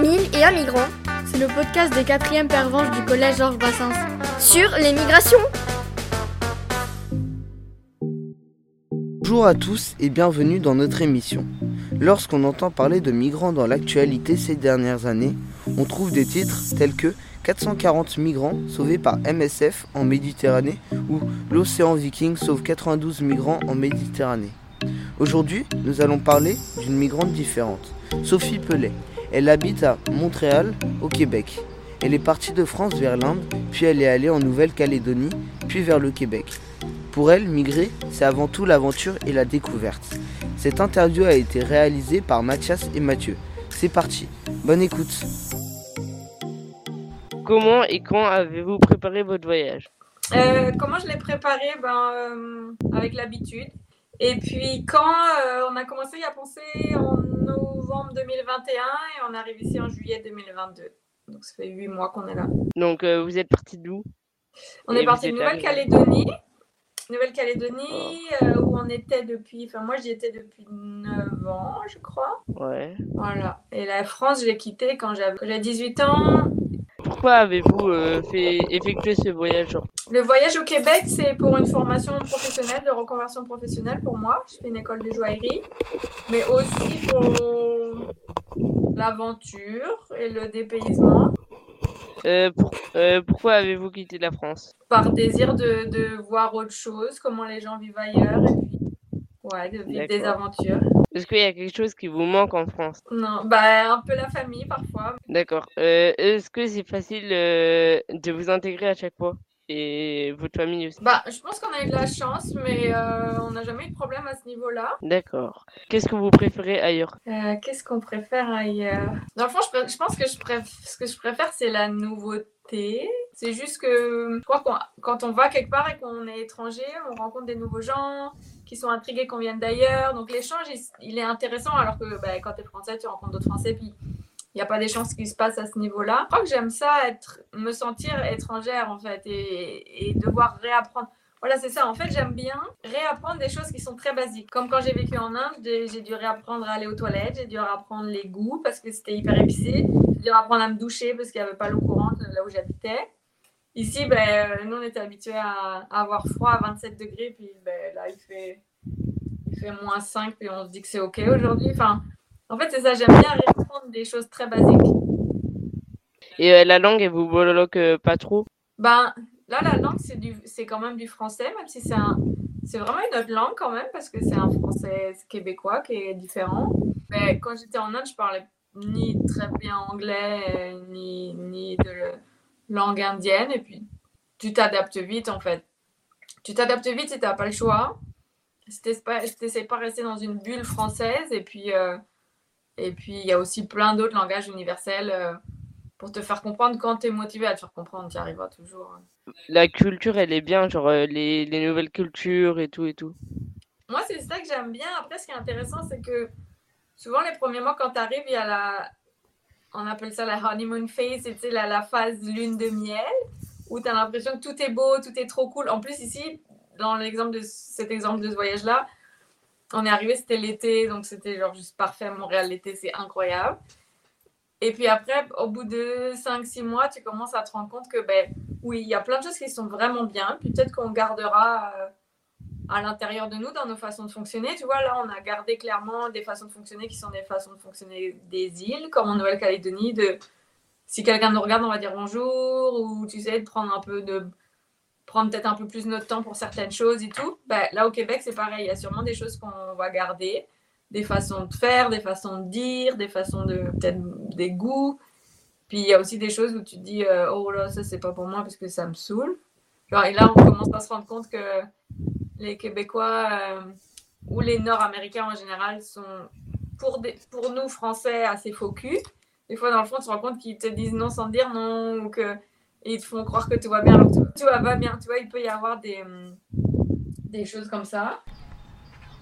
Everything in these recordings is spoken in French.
1000 et un migrant. C'est le podcast des quatrièmes pervenches du collège Georges Brassens. Sur les migrations. Bonjour à tous et bienvenue dans notre émission. Lorsqu'on entend parler de migrants dans l'actualité ces dernières années, on trouve des titres tels que 440 migrants sauvés par MSF en Méditerranée ou l'océan Viking sauve 92 migrants en Méditerranée. Aujourd'hui, nous allons parler d'une migrante différente, Sophie Pellet. Elle habite à Montréal, au Québec. Elle est partie de France vers l'Inde, puis elle est allée en Nouvelle-Calédonie, puis vers le Québec. Pour elle, migrer, c'est avant tout l'aventure et la découverte. Cette interview a été réalisée par Mathias et Mathieu. C'est parti, bonne écoute. Comment et quand avez-vous préparé votre voyage? Euh, Comment je l'ai préparé? Ben, euh, Avec l'habitude. Et puis quand euh, on a commencé à penser en novembre 2021 et on arrive ici en juillet 2022. Donc ça fait huit mois qu'on est là. Donc vous êtes parti d'où? On est parti de Nouvelle-Calédonie. Nouvelle-Calédonie, où on était depuis, enfin moi j'y étais depuis 9 ans, je crois. Ouais. Voilà. Et la France, je l'ai quittée quand j'avais 18 ans pourquoi avez-vous euh, fait effectuer ce voyage Le voyage au Québec, c'est pour une formation professionnelle, de reconversion professionnelle pour moi. Je fais une école de joaillerie, mais aussi pour l'aventure et le dépaysement. Euh, euh, pourquoi avez-vous quitté la France? Par désir de, de, voir autre chose, comment les gens vivent ailleurs, et puis ouais, de vivre des aventures. Est-ce qu'il y a quelque chose qui vous manque en France? Non, bah un peu la famille parfois. D'accord. Euh, est-ce que c'est facile de vous intégrer à chaque fois? Et votre famille aussi Bah, je pense qu'on a eu de la chance, mais euh, on n'a jamais eu de problème à ce niveau-là. D'accord. Qu'est-ce que vous préférez ailleurs? Qu'est-ce qu'on préfère ailleurs? Dans le fond, je, pense que je préfère, ce que je préfère, c'est la nouveauté. C'est juste que je crois que quand on va quelque part et qu'on est étranger, on rencontre des nouveaux gens qui sont intrigués qu'on vienne d'ailleurs. Donc l'échange, il, est intéressant alors que bah, quand tu es français, tu rencontres d'autres français, puis il n'y a pas d'échange qui se passe à ce niveau-là. Je crois que j'aime ça, être, me sentir étrangère en fait et, devoir réapprendre. Voilà, c'est ça. En fait, j'aime bien réapprendre des choses qui sont très basiques. Comme quand j'ai vécu en Inde, j'ai dû réapprendre à aller aux toilettes, j'ai dû réapprendre les goûts parce que c'était hyper épicé, j'ai dû réapprendre à me doucher parce qu'il n'y avait pas l'eau courante là où j'habitais. Ici, ben, nous, on était habitués à, avoir froid à 27 degrés, puis ben, là, il fait, il fait moins 5, puis on se dit que c'est OK aujourd'hui. Enfin, en fait, c'est ça, j'aime bien répondre des choses très basiques. Et euh, la langue, elle vous bloque euh, pas trop? Ben, là, la langue, c'est, du, c'est quand même du français, même si c'est, un, c'est vraiment une autre langue quand même, parce que c'est un français québécois qui est différent. Mais quand j'étais en Inde, je parlais ni très bien anglais, ni, ni de langue indienne et puis tu t'adaptes vite en fait. Tu t'adaptes vite si tu n'as pas le choix. Si tu n'essaies pas de rester dans une bulle française et puis euh, et puis il y a aussi plein d'autres langages universels euh, pour te faire comprendre quand tu es motivé à te faire comprendre, tu y arriveras toujours. La culture, elle est bien, genre euh, les, les nouvelles cultures et tout et tout. Moi, c'est ça que j'aime bien. Après, ce qui est intéressant, c'est que souvent les premiers mois, quand tu arrives, il y a la, on appelle ça la honeymoon phase, c'est la, la phase lune de miel, où tu as l'impression que tout est beau, tout est trop cool. En plus, ici, dans l'exemple de cet exemple de ce voyage-là, on est arrivé, c'était l'été, donc c'était genre juste parfait. Montréal, l'été, c'est incroyable. Et puis après, au bout de 5-6 mois, tu commences à te rendre compte que, ben oui, il y a plein de choses qui sont vraiment bien. Peut-être qu'on gardera. Euh, à l'intérieur de nous, dans nos façons de fonctionner. Tu vois, là, on a gardé clairement des façons de fonctionner qui sont des façons de fonctionner des îles, comme en Nouvelle-Calédonie, de si quelqu'un nous regarde, on va dire bonjour, ou tu sais, de prendre un peu de prendre peut-être un peu plus notre temps pour certaines choses et tout. Ben, là, au Québec, c'est pareil. Il y a sûrement des choses qu'on va garder, des façons de faire, des façons de dire, des façons de peut-être des goûts. Puis il y a aussi des choses où tu te dis, euh, oh là, ça, c'est pas pour moi parce que ça me saoule. Genre, et là, on commence à se rendre compte que les Québécois euh, ou les Nord-Américains en général sont, pour, nous, Français, assez faux cul. Des fois, dans le fond, tu te rends compte qu'ils te disent non sans dire non, ou qu'ils ils te font croire que tout va bien alors que tout, va bien. Tu vois, il peut y avoir des, des choses comme ça.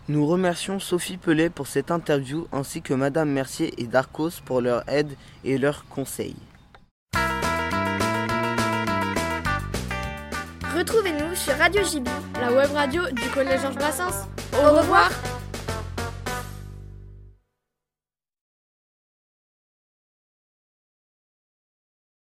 Nous remercions Sophie Pellet pour cette interview ainsi que Madame Mercier et Darcos pour leur aide et leurs conseils. Retrouvez-nous sur Radio JB, la web radio du Collège Georges Brassens. Au revoir.